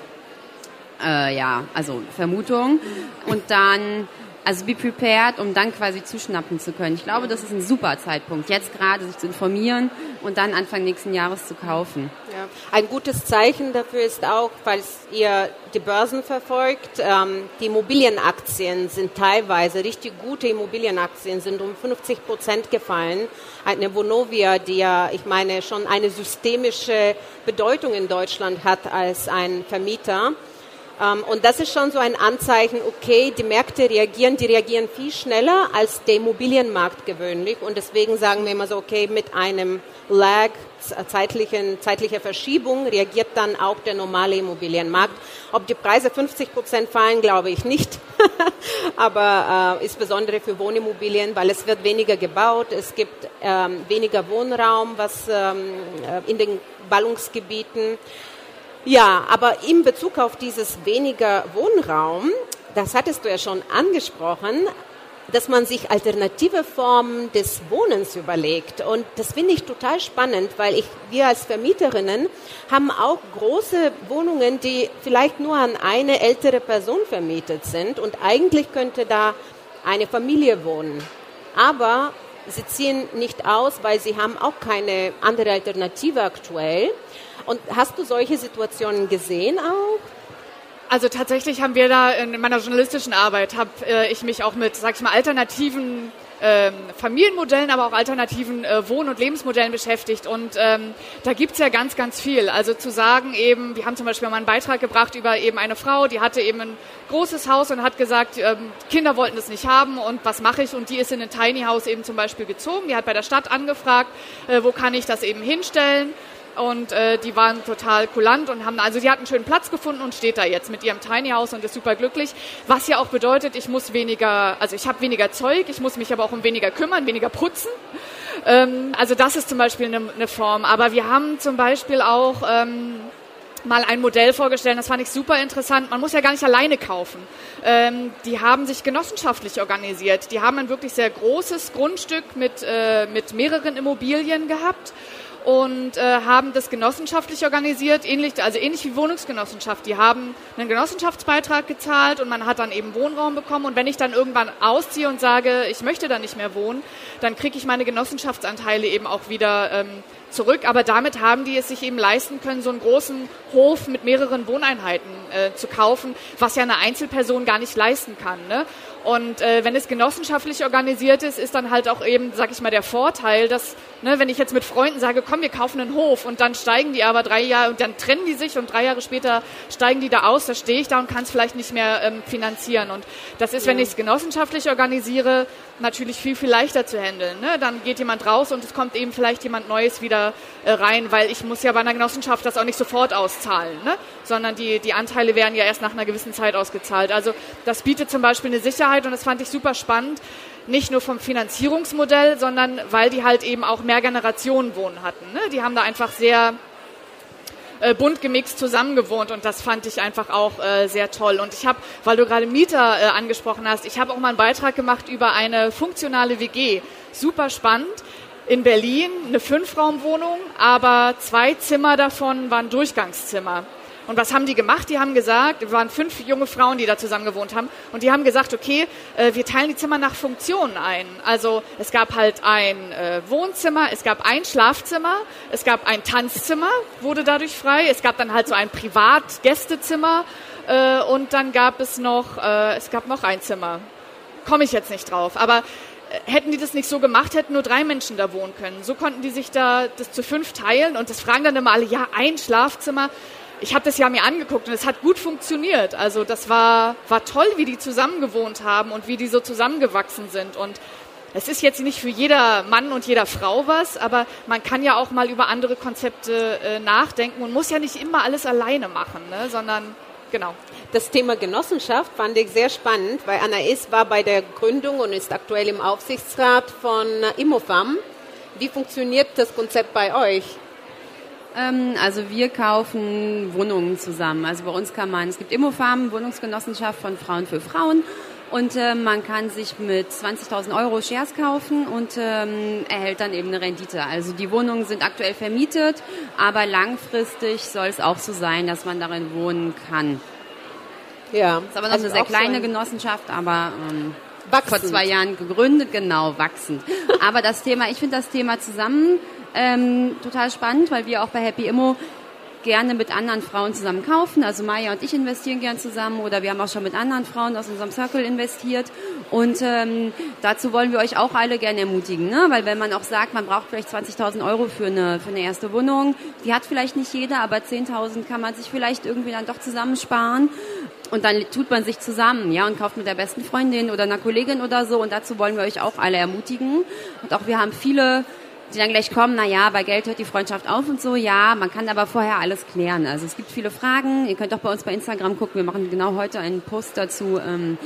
Äh, ja, also Vermutung. Und dann also be prepared, um dann quasi zuschnappen zu können. Ich glaube, das ist ein super Zeitpunkt, jetzt gerade sich zu informieren und dann Anfang nächsten Jahres zu kaufen. Ja. Ein gutes Zeichen dafür ist auch, falls ihr die Börsen verfolgt, ähm, die Immobilienaktien sind teilweise, richtig gute Immobilienaktien sind um 50 Prozent gefallen. Eine Vonovia, die ja, ich meine, schon eine systemische Bedeutung in Deutschland hat als ein Vermieter, und das ist schon so ein Anzeichen, okay, die Märkte reagieren, die reagieren viel schneller als der Immobilienmarkt gewöhnlich. Und deswegen sagen wir immer so, okay, mit einem Lag, zeitlichen, zeitlicher Verschiebung reagiert dann auch der normale Immobilienmarkt. Ob die Preise 50 Prozent fallen, glaube ich nicht. [laughs] Aber äh, insbesondere für Wohnimmobilien, weil es wird weniger gebaut, es gibt ähm, weniger Wohnraum, was ähm, äh, in den Ballungsgebieten. Ja, aber in Bezug auf dieses weniger Wohnraum, das hattest du ja schon angesprochen, dass man sich alternative Formen des Wohnens überlegt. Und das finde ich total spannend, weil ich, wir als Vermieterinnen haben auch große Wohnungen, die vielleicht nur an eine ältere Person vermietet sind. Und eigentlich könnte da eine Familie wohnen. Aber sie ziehen nicht aus, weil sie haben auch keine andere Alternative aktuell. Und hast du solche Situationen gesehen auch? Also tatsächlich haben wir da in meiner journalistischen Arbeit, habe äh, ich mich auch mit, sag ich mal, alternativen ähm, Familienmodellen, aber auch alternativen äh, Wohn- und Lebensmodellen beschäftigt. Und ähm, da gibt's ja ganz, ganz viel. Also zu sagen eben, wir haben zum Beispiel mal einen Beitrag gebracht über eben eine Frau, die hatte eben ein großes Haus und hat gesagt, ähm, Kinder wollten es nicht haben und was mache ich? Und die ist in ein Tiny House eben zum Beispiel gezogen. Die hat bei der Stadt angefragt, äh, wo kann ich das eben hinstellen? Und äh, die waren total kulant und haben, also sie hat einen schönen Platz gefunden und steht da jetzt mit ihrem Tiny House und ist super glücklich. Was ja auch bedeutet, ich muss weniger, also ich habe weniger Zeug, ich muss mich aber auch um weniger kümmern, weniger putzen. Ähm, also das ist zum Beispiel eine, eine Form. Aber wir haben zum Beispiel auch ähm, mal ein Modell vorgestellt, das fand ich super interessant. Man muss ja gar nicht alleine kaufen. Ähm, die haben sich genossenschaftlich organisiert. Die haben ein wirklich sehr großes Grundstück mit, äh, mit mehreren Immobilien gehabt und äh, haben das genossenschaftlich organisiert, ähnlich, also ähnlich wie Wohnungsgenossenschaft. Die haben einen Genossenschaftsbeitrag gezahlt und man hat dann eben Wohnraum bekommen. Und wenn ich dann irgendwann ausziehe und sage, ich möchte da nicht mehr wohnen, dann kriege ich meine Genossenschaftsanteile eben auch wieder ähm, zurück. Aber damit haben die es sich eben leisten können, so einen großen Hof mit mehreren Wohneinheiten äh, zu kaufen, was ja eine Einzelperson gar nicht leisten kann. Ne? Und äh, wenn es genossenschaftlich organisiert ist, ist dann halt auch eben, sag ich mal, der Vorteil, dass, ne, wenn ich jetzt mit Freunden sage, komm, wir kaufen einen Hof und dann steigen die aber drei Jahre und dann trennen die sich und drei Jahre später steigen die da aus, da stehe ich da und kann es vielleicht nicht mehr ähm, finanzieren. Und das ist, wenn ich es genossenschaftlich organisiere, natürlich viel, viel leichter zu handeln. Ne? Dann geht jemand raus und es kommt eben vielleicht jemand Neues wieder äh, rein, weil ich muss ja bei einer Genossenschaft das auch nicht sofort auszahlen, ne? sondern die, die Anteile werden ja erst nach einer gewissen Zeit ausgezahlt. Also das bietet zum Beispiel eine Sicherheit und das fand ich super spannend, nicht nur vom Finanzierungsmodell, sondern weil die halt eben auch mehr Generationen wohnen hatten. Ne? Die haben da einfach sehr äh, bunt gemixt zusammengewohnt und das fand ich einfach auch äh, sehr toll. Und ich habe, weil du gerade Mieter äh, angesprochen hast, ich habe auch mal einen Beitrag gemacht über eine funktionale WG. Super spannend. In Berlin eine Fünfraumwohnung, aber zwei Zimmer davon waren Durchgangszimmer. Und was haben die gemacht? Die haben gesagt, wir waren fünf junge Frauen, die da zusammen gewohnt haben, und die haben gesagt, okay, äh, wir teilen die Zimmer nach Funktionen ein. Also es gab halt ein äh, Wohnzimmer, es gab ein Schlafzimmer, es gab ein Tanzzimmer, wurde dadurch frei, es gab dann halt so ein Privatgästezimmer äh, und dann gab es noch, es gab noch ein Zimmer. Komme ich jetzt nicht drauf, aber hätten die das nicht so gemacht, hätten nur drei Menschen da wohnen können. So konnten die sich da das zu fünf teilen und das fragen dann immer alle, ja, ein Schlafzimmer ich habe das ja mir angeguckt und es hat gut funktioniert. Also das war, war toll, wie die zusammen gewohnt haben und wie die so zusammengewachsen sind. Und es ist jetzt nicht für jeder Mann und jeder Frau was, aber man kann ja auch mal über andere Konzepte äh, nachdenken und muss ja nicht immer alles alleine machen, ne? sondern genau. Das Thema Genossenschaft fand ich sehr spannend, weil Anais war bei der Gründung und ist aktuell im Aufsichtsrat von Immofam. Wie funktioniert das Konzept bei euch? Ähm, also wir kaufen Wohnungen zusammen. Also bei uns kann man, es gibt Immofarm, Wohnungsgenossenschaft von Frauen für Frauen. Und äh, man kann sich mit 20.000 Euro Shares kaufen und ähm, erhält dann eben eine Rendite. Also die Wohnungen sind aktuell vermietet, aber langfristig soll es auch so sein, dass man darin wohnen kann. Ja. Ist aber noch also eine sehr kleine so Genossenschaft, aber ähm, vor zwei Jahren gegründet, genau, wachsend. aber das Thema, ich finde das Thema zusammen ähm, total spannend, weil wir auch bei Happy Immo gerne mit anderen Frauen zusammen kaufen. Also Maya und ich investieren gern zusammen oder wir haben auch schon mit anderen Frauen aus unserem Circle investiert. Und ähm, dazu wollen wir euch auch alle gerne ermutigen, ne? weil wenn man auch sagt, man braucht vielleicht 20.000 Euro für eine, für eine erste Wohnung, die hat vielleicht nicht jeder, aber 10.000 kann man sich vielleicht irgendwie dann doch zusammensparen. Und dann tut man sich zusammen, ja, und kauft mit der besten Freundin oder einer Kollegin oder so. Und dazu wollen wir euch auch alle ermutigen. Und auch wir haben viele die dann gleich kommen, na ja, bei Geld hört die Freundschaft auf und so, ja, man kann aber vorher alles klären. Also es gibt viele Fragen, ihr könnt auch bei uns bei Instagram gucken, wir machen genau heute einen Post dazu, ähm,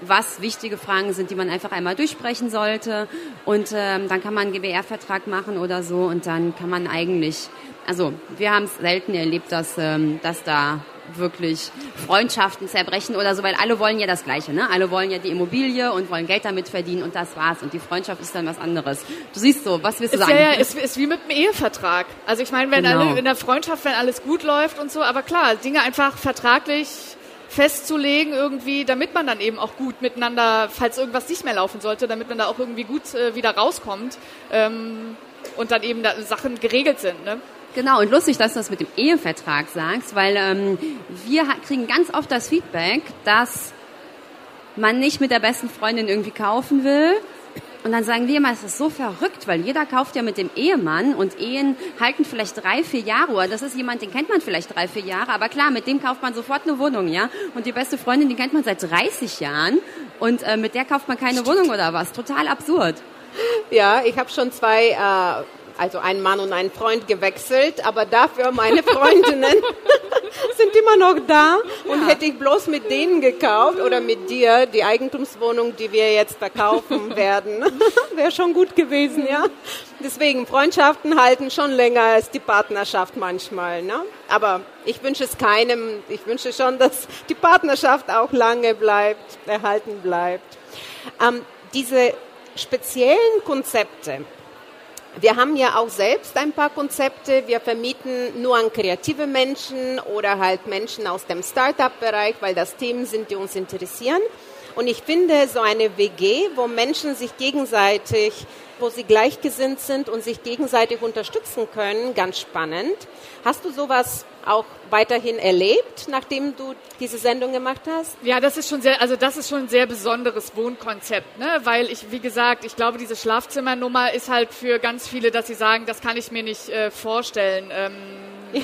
was wichtige Fragen sind, die man einfach einmal durchsprechen sollte. Und ähm, dann kann man einen GBR-Vertrag machen oder so. Und dann kann man eigentlich, also wir haben es selten erlebt, dass, ähm, dass da wirklich Freundschaften zerbrechen oder so, weil alle wollen ja das Gleiche, ne? Alle wollen ja die Immobilie und wollen Geld damit verdienen und das war's. Und die Freundschaft ist dann was anderes. Du siehst so, was wirst du sagen? Ja, ja, ist, ist wie mit einem Ehevertrag. Also ich meine, wenn genau. alle in der Freundschaft, wenn alles gut läuft und so, aber klar, Dinge einfach vertraglich festzulegen irgendwie, damit man dann eben auch gut miteinander, falls irgendwas nicht mehr laufen sollte, damit man da auch irgendwie gut äh, wieder rauskommt ähm, und dann eben da Sachen geregelt sind. Ne? Genau, und lustig, dass du das mit dem Ehevertrag sagst, weil ähm, wir kriegen ganz oft das Feedback, dass man nicht mit der besten Freundin irgendwie kaufen will. Und dann sagen wir immer, es ist so verrückt, weil jeder kauft ja mit dem Ehemann und Ehen halten vielleicht drei, vier Jahre. Oder das ist jemand, den kennt man vielleicht drei, vier Jahre. Aber klar, mit dem kauft man sofort eine Wohnung, ja. Und die beste Freundin, die kennt man seit 30 Jahren. Und äh, mit der kauft man keine Stimmt. Wohnung oder was. Total absurd. Ja, ich habe schon zwei äh, also ein Mann und ein Freund gewechselt, aber dafür meine Freundinnen [laughs] sind immer noch da und ja. hätte ich bloß mit denen gekauft oder mit dir die Eigentumswohnung, die wir jetzt verkaufen [laughs] werden, [laughs] wäre schon gut gewesen, ja. Deswegen Freundschaften halten schon länger als die Partnerschaft manchmal, ne? Aber ich wünsche es keinem. Ich wünsche schon, dass die Partnerschaft auch lange bleibt, erhalten bleibt. Ähm, diese speziellen Konzepte, wir haben ja auch selbst ein paar Konzepte. Wir vermieten nur an kreative Menschen oder halt Menschen aus dem Startup-Bereich, weil das Themen sind, die uns interessieren. Und ich finde so eine WG, wo Menschen sich gegenseitig, wo sie gleichgesinnt sind und sich gegenseitig unterstützen können, ganz spannend. Hast du sowas auch weiterhin erlebt, nachdem du diese Sendung gemacht hast? Ja, das ist schon sehr, also das ist schon ein sehr besonderes Wohnkonzept, ne? Weil ich, wie gesagt, ich glaube, diese Schlafzimmernummer ist halt für ganz viele, dass sie sagen, das kann ich mir nicht äh, vorstellen. Ähm, ja.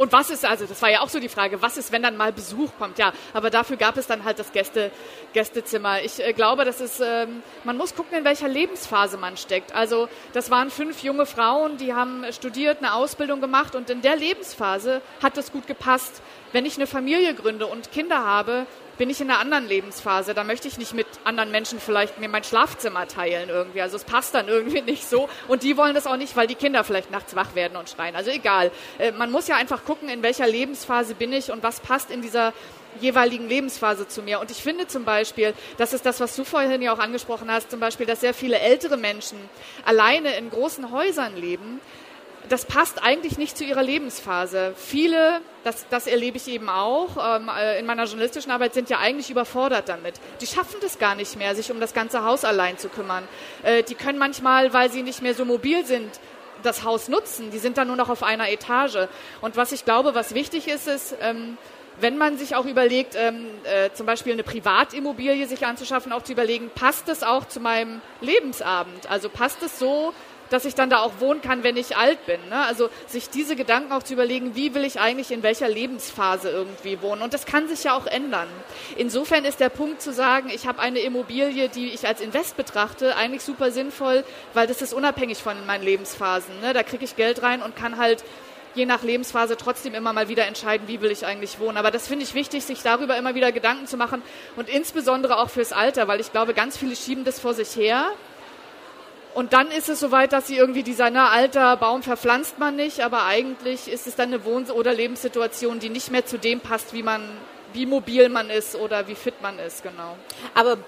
Und was ist, also das war ja auch so die Frage, was ist, wenn dann mal Besuch kommt? Ja, aber dafür gab es dann halt das Gäste, Gästezimmer. Ich äh, glaube, das ist, ähm, man muss gucken, in welcher Lebensphase man steckt. Also das waren fünf junge Frauen, die haben studiert, eine Ausbildung gemacht und in der Lebensphase hat das gut gepasst. Wenn ich eine Familie gründe und Kinder habe, bin ich in einer anderen Lebensphase. Da möchte ich nicht mit anderen Menschen vielleicht mir mein Schlafzimmer teilen irgendwie. Also es passt dann irgendwie [laughs] nicht so. Und die wollen das auch nicht, weil die Kinder vielleicht nachts wach werden und schreien. Also egal. Äh, man muss ja einfach gucken, in welcher Lebensphase bin ich und was passt in dieser jeweiligen Lebensphase zu mir. Und ich finde zum Beispiel, das ist das, was du vorhin ja auch angesprochen hast, zum Beispiel, dass sehr viele ältere Menschen alleine in großen Häusern leben, das passt eigentlich nicht zu ihrer Lebensphase. Viele, das, das erlebe ich eben auch ähm, äh, in meiner journalistischen Arbeit, sind ja eigentlich überfordert damit. Die schaffen das gar nicht mehr, sich um das ganze Haus allein zu kümmern. Äh, die können manchmal, weil sie nicht mehr so mobil sind, das Haus nutzen. Die sind dann nur noch auf einer Etage. Und was ich glaube, was wichtig ist, ist, ähm, wenn man sich auch überlegt, ähm, äh, zum Beispiel eine Privatimmobilie sich anzuschaffen, auch zu überlegen, passt es auch zu meinem Lebensabend? Also passt es so, dass ich dann da auch wohnen kann, wenn ich alt bin. Ne? Also sich diese Gedanken auch zu überlegen, wie will ich eigentlich in welcher Lebensphase irgendwie wohnen. Und das kann sich ja auch ändern. Insofern ist der Punkt zu sagen, ich habe eine Immobilie, die ich als Invest betrachte, eigentlich super sinnvoll, weil das ist unabhängig von meinen Lebensphasen. Ne? Da kriege ich Geld rein und kann halt je nach Lebensphase trotzdem immer mal wieder entscheiden, wie will ich eigentlich wohnen. Aber das finde ich wichtig, sich darüber immer wieder Gedanken zu machen und insbesondere auch fürs Alter, weil ich glaube, ganz viele schieben das vor sich her und dann ist es soweit, dass sie irgendwie dieser, na, alter Baum verpflanzt man nicht, aber eigentlich ist es dann eine Wohn- oder Lebenssituation, die nicht mehr zu dem passt, wie man, wie mobil man ist oder wie fit man ist, genau. Aber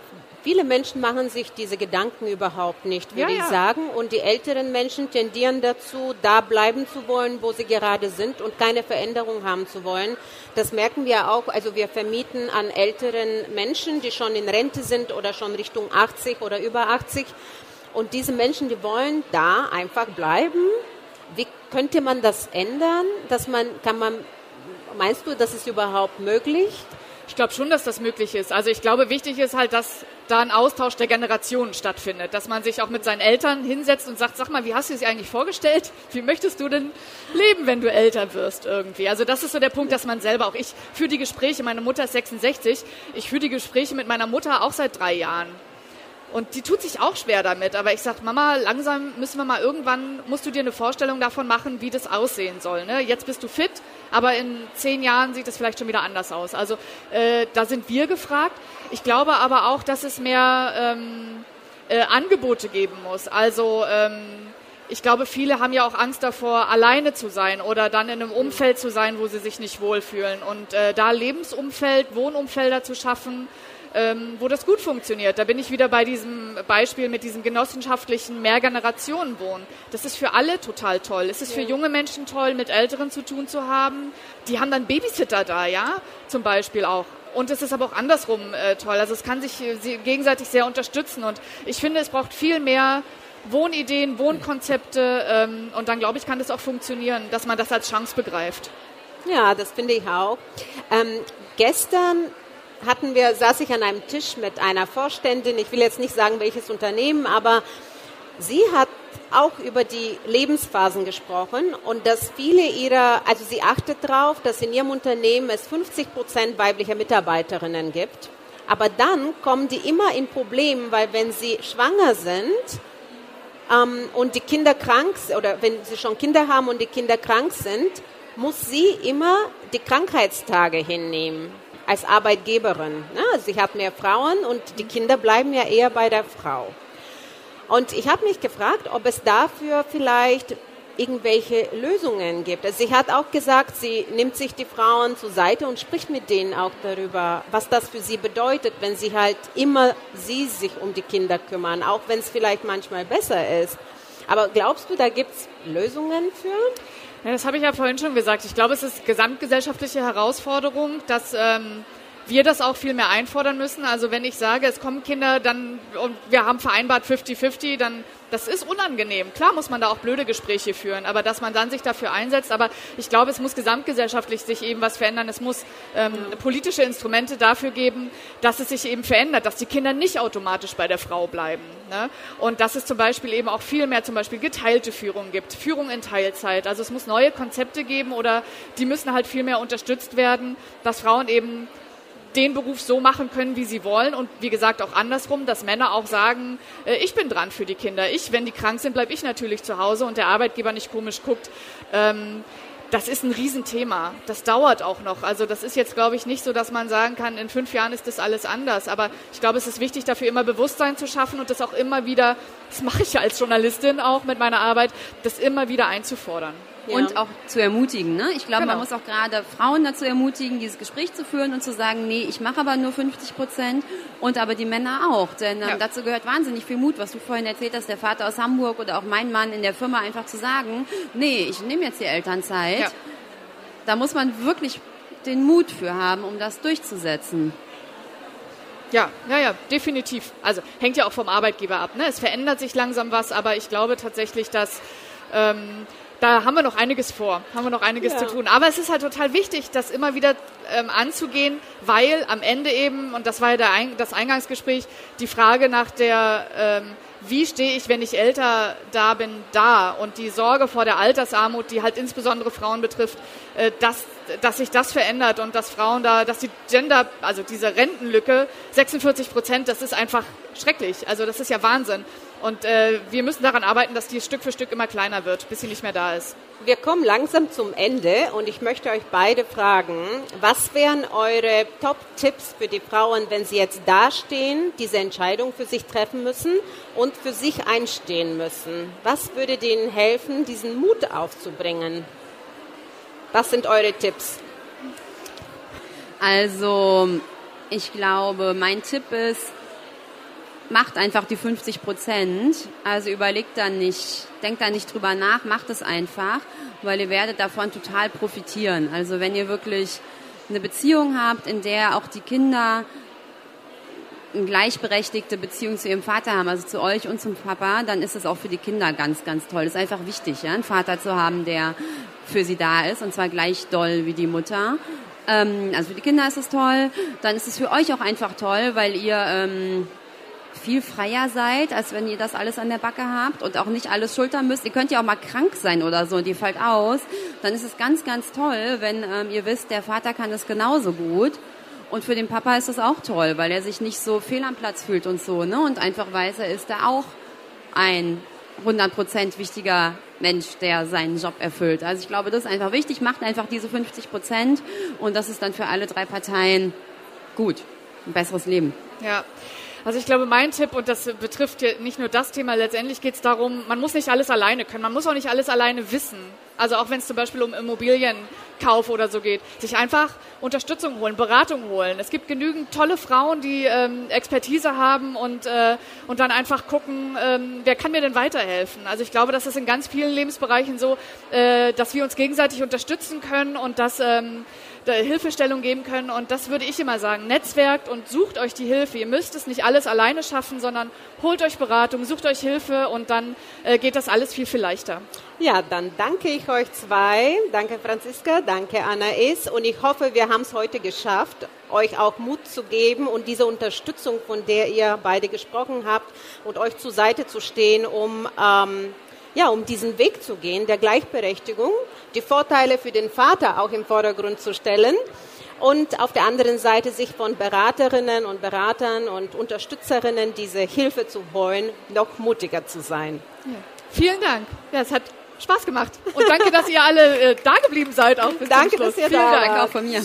viele Menschen machen sich diese Gedanken überhaupt nicht, würde Ja, ich ja. sagen. Und die älteren Menschen tendieren dazu, da bleiben zu wollen, wo sie gerade sind und keine Veränderung haben zu wollen. Das merken wir auch. Also wir vermieten an älteren Menschen, die schon in Rente sind oder schon Richtung 80 oder über 80. Und diese Menschen, die wollen da einfach bleiben. Wie könnte man das ändern? Dass man, kann man, meinst du, das ist überhaupt möglich? Ich glaube schon, dass das möglich ist. Also ich glaube, wichtig ist halt, dass da ein Austausch der Generationen stattfindet, dass man sich auch mit seinen Eltern hinsetzt und sagt, sag mal, wie hast du es eigentlich vorgestellt? Wie möchtest du denn leben, wenn du älter wirst irgendwie? Also das ist so der Punkt, dass man selber auch, ich führe die Gespräche, meine Mutter ist 66, ich führe die Gespräche mit meiner Mutter auch seit drei Jahren. Und die tut sich auch schwer damit. Aber ich sag, Mama, langsam müssen wir mal irgendwann, musst du dir eine Vorstellung davon machen, wie das aussehen soll. Ne? Jetzt bist du fit, aber in zehn Jahren sieht es vielleicht schon wieder anders aus. Also äh, da sind wir gefragt. Ich glaube aber auch, dass es mehr ähm, äh, Angebote geben muss. Also ähm, ich glaube, viele haben ja auch Angst davor, alleine zu sein oder dann in einem Umfeld zu sein, wo sie sich nicht wohlfühlen. Und äh, da Lebensumfeld, Wohnumfelder zu schaffen, ähm, wo das gut funktioniert. Da bin ich wieder bei diesem Beispiel mit diesem genossenschaftlichen Mehrgenerationenwohnen. Das ist für alle total toll. Es ist für junge Menschen toll, mit Älteren zu tun zu haben. Die haben dann Babysitter da, ja, zum Beispiel auch. Und es ist aber auch andersrum äh, toll. Also es kann sich äh, gegenseitig sehr unterstützen. Und ich finde, es braucht viel mehr Wohnideen, Wohnkonzepte. Ähm, und dann, glaube ich, kann das auch funktionieren, dass man das als Chance begreift. Ja, das finde ich auch. Ähm, gestern hatten wir, saß ich an einem Tisch mit einer Vorständin, ich will jetzt nicht sagen, welches Unternehmen, aber sie hat auch über die Lebensphasen gesprochen und dass viele ihrer, also sie achtet darauf, dass in ihrem Unternehmen es 50 Prozent weiblicher Mitarbeiterinnen gibt. Aber dann kommen die immer in Probleme, weil wenn sie schwanger sind, ähm, und die Kinder krank oder wenn sie schon Kinder haben und die Kinder krank sind, muss sie immer die Krankheitstage hinnehmen als Arbeitgeberin. Ne? Sie hat mehr Frauen und die Kinder bleiben ja eher bei der Frau. Und ich habe mich gefragt, ob es dafür vielleicht irgendwelche Lösungen gibt. Also sie hat auch gesagt, sie nimmt sich die Frauen zur Seite und spricht mit denen auch darüber, was das für sie bedeutet, wenn sie halt immer sie sich um die Kinder kümmern, auch wenn es vielleicht manchmal besser ist. Aber glaubst du, da gibt es Lösungen für? Ja, das habe ich ja vorhin schon gesagt. Ich glaube, es ist gesamtgesellschaftliche Herausforderung, dass ähm, wir das auch viel mehr einfordern müssen. Also wenn ich sage, es kommen Kinder, dann und wir haben vereinbart 50-50, dann das ist unangenehm. Klar muss man da auch blöde Gespräche führen, aber dass man dann sich dafür einsetzt. Aber ich glaube, es muss gesamtgesellschaftlich sich eben was verändern. Es muss ähm, politische Instrumente dafür geben, dass es sich eben verändert, dass die Kinder nicht automatisch bei der Frau bleiben. Ne? Und dass es zum Beispiel eben auch viel mehr zum Beispiel geteilte Führung gibt, Führung in Teilzeit. Also es muss neue Konzepte geben oder die müssen halt viel mehr unterstützt werden, dass Frauen eben den Beruf so machen können, wie sie wollen und wie gesagt auch andersrum, dass Männer auch sagen, äh, ich bin dran für die Kinder. Ich, wenn die krank sind, bleibe ich natürlich zu Hause und der Arbeitgeber nicht komisch guckt. Ähm, das ist ein Riesenthema. Das dauert auch noch. Also das ist jetzt, glaube ich, nicht so, dass man sagen kann, in fünf Jahren ist das alles anders. Aber ich glaube, es ist wichtig, dafür immer Bewusstsein zu schaffen und das auch immer wieder, das mache ich ja als Journalistin auch mit meiner Arbeit, das immer wieder einzufordern. Ja. Und auch zu ermutigen. Ne? Ich glaube, Genau. man muss auch gerade Frauen dazu ermutigen, dieses Gespräch zu führen und zu sagen, nee, ich mache aber nur 50 Prozent und aber die Männer auch. Denn ähm, Ja. dazu gehört wahnsinnig viel Mut, was du vorhin erzählt hast, der Vater aus Hamburg oder auch mein Mann in der Firma einfach zu sagen, nee, ich nehme jetzt die Elternzeit. Ja. Da muss man wirklich den Mut für haben, um das durchzusetzen. Ja, ja, ja, definitiv. Also hängt ja auch vom Arbeitgeber ab. Ne? Es verändert sich langsam was, aber ich glaube tatsächlich, dass ähm, da haben wir noch einiges vor, haben wir noch einiges Ja. zu tun. Aber es ist halt total wichtig, das immer wieder ähm, anzugehen, weil am Ende eben, und das war ja der Ein das Eingangsgespräch, die Frage nach der, ähm, wie stehe ich, wenn ich älter da bin, da und die Sorge vor der Altersarmut, die halt insbesondere Frauen betrifft, äh, dass, dass sich das verändert und dass Frauen da, dass die Gender, also diese Rentenlücke, 46 Prozent, das ist einfach schrecklich. Also das ist ja Wahnsinn. Und äh, wir müssen daran arbeiten, dass die Stück für Stück immer kleiner wird, bis sie nicht mehr da ist. Wir kommen langsam zum Ende und ich möchte euch beide fragen, was wären eure Top-Tipps für die Frauen, wenn sie jetzt dastehen, diese Entscheidung für sich treffen müssen und für sich einstehen müssen? Was würde denen helfen, diesen Mut aufzubringen? Was sind eure Tipps? Also, ich glaube, mein Tipp ist, macht einfach die 50 Prozent. Also überlegt dann nicht, denkt da nicht drüber nach, macht es einfach, weil ihr werdet davon total profitieren. Also wenn ihr wirklich eine Beziehung habt, in der auch die Kinder eine gleichberechtigte Beziehung zu ihrem Vater haben, also zu euch und zum Papa, dann ist es auch für die Kinder ganz, ganz toll. Es ist einfach wichtig, ja, einen Vater zu haben, der für sie da ist und zwar gleich doll wie die Mutter. Ähm, also für die Kinder ist es toll. Dann ist es für euch auch einfach toll, weil ihr ähm, viel freier seid, als wenn ihr das alles an der Backe habt und auch nicht alles schultern müsst. Ihr könnt ja auch mal krank sein oder so und die fällt aus. Dann ist es ganz, ganz toll, wenn ähm, ihr wisst, der Vater kann es genauso gut. Und für den Papa ist es auch toll, weil er sich nicht so fehl am Platz fühlt und so, ne? Und einfach weiß, er ist da auch ein 100% wichtiger Mensch, der seinen Job erfüllt. Also ich glaube, das ist einfach wichtig, macht einfach diese 50% und das ist dann für alle drei Parteien gut. Ein besseres Leben. Ja. Also ich glaube, mein Tipp, und das betrifft ja nicht nur das Thema, letztendlich geht es darum, man muss nicht alles alleine können, man muss auch nicht alles alleine wissen. Also auch wenn es zum Beispiel um Immobilienkauf oder so geht, sich einfach Unterstützung holen, Beratung holen. Es gibt genügend tolle Frauen, die ähm, Expertise haben und, äh, und dann einfach gucken, ähm, wer kann mir denn weiterhelfen. Also ich glaube, das ist in ganz vielen Lebensbereichen so, äh, dass wir uns gegenseitig unterstützen können und dass ähm, Hilfestellung geben können. Und das würde ich immer sagen. Netzwerkt und sucht euch die Hilfe. Ihr müsst es nicht alles alleine schaffen, sondern holt euch Beratung, sucht euch Hilfe und dann äh, geht das alles viel, viel leichter. Ja, dann danke ich euch zwei. Danke Franziska, danke Anais. Und ich hoffe, wir haben es heute geschafft, euch auch Mut zu geben und diese Unterstützung, von der ihr beide gesprochen habt, und euch zur Seite zu stehen, um ähm, ja, um diesen Weg zu gehen, der Gleichberechtigung, die Vorteile für den Vater auch im Vordergrund zu stellen und auf der anderen Seite sich von Beraterinnen und Beratern und Unterstützerinnen diese Hilfe zu holen, noch mutiger zu sein. Ja. Vielen Dank. Ja, es hat Spaß gemacht. Und danke, dass ihr alle äh, da geblieben seid. Auch bis danke, dass ihr Vielen da Dank wart. auch von mir.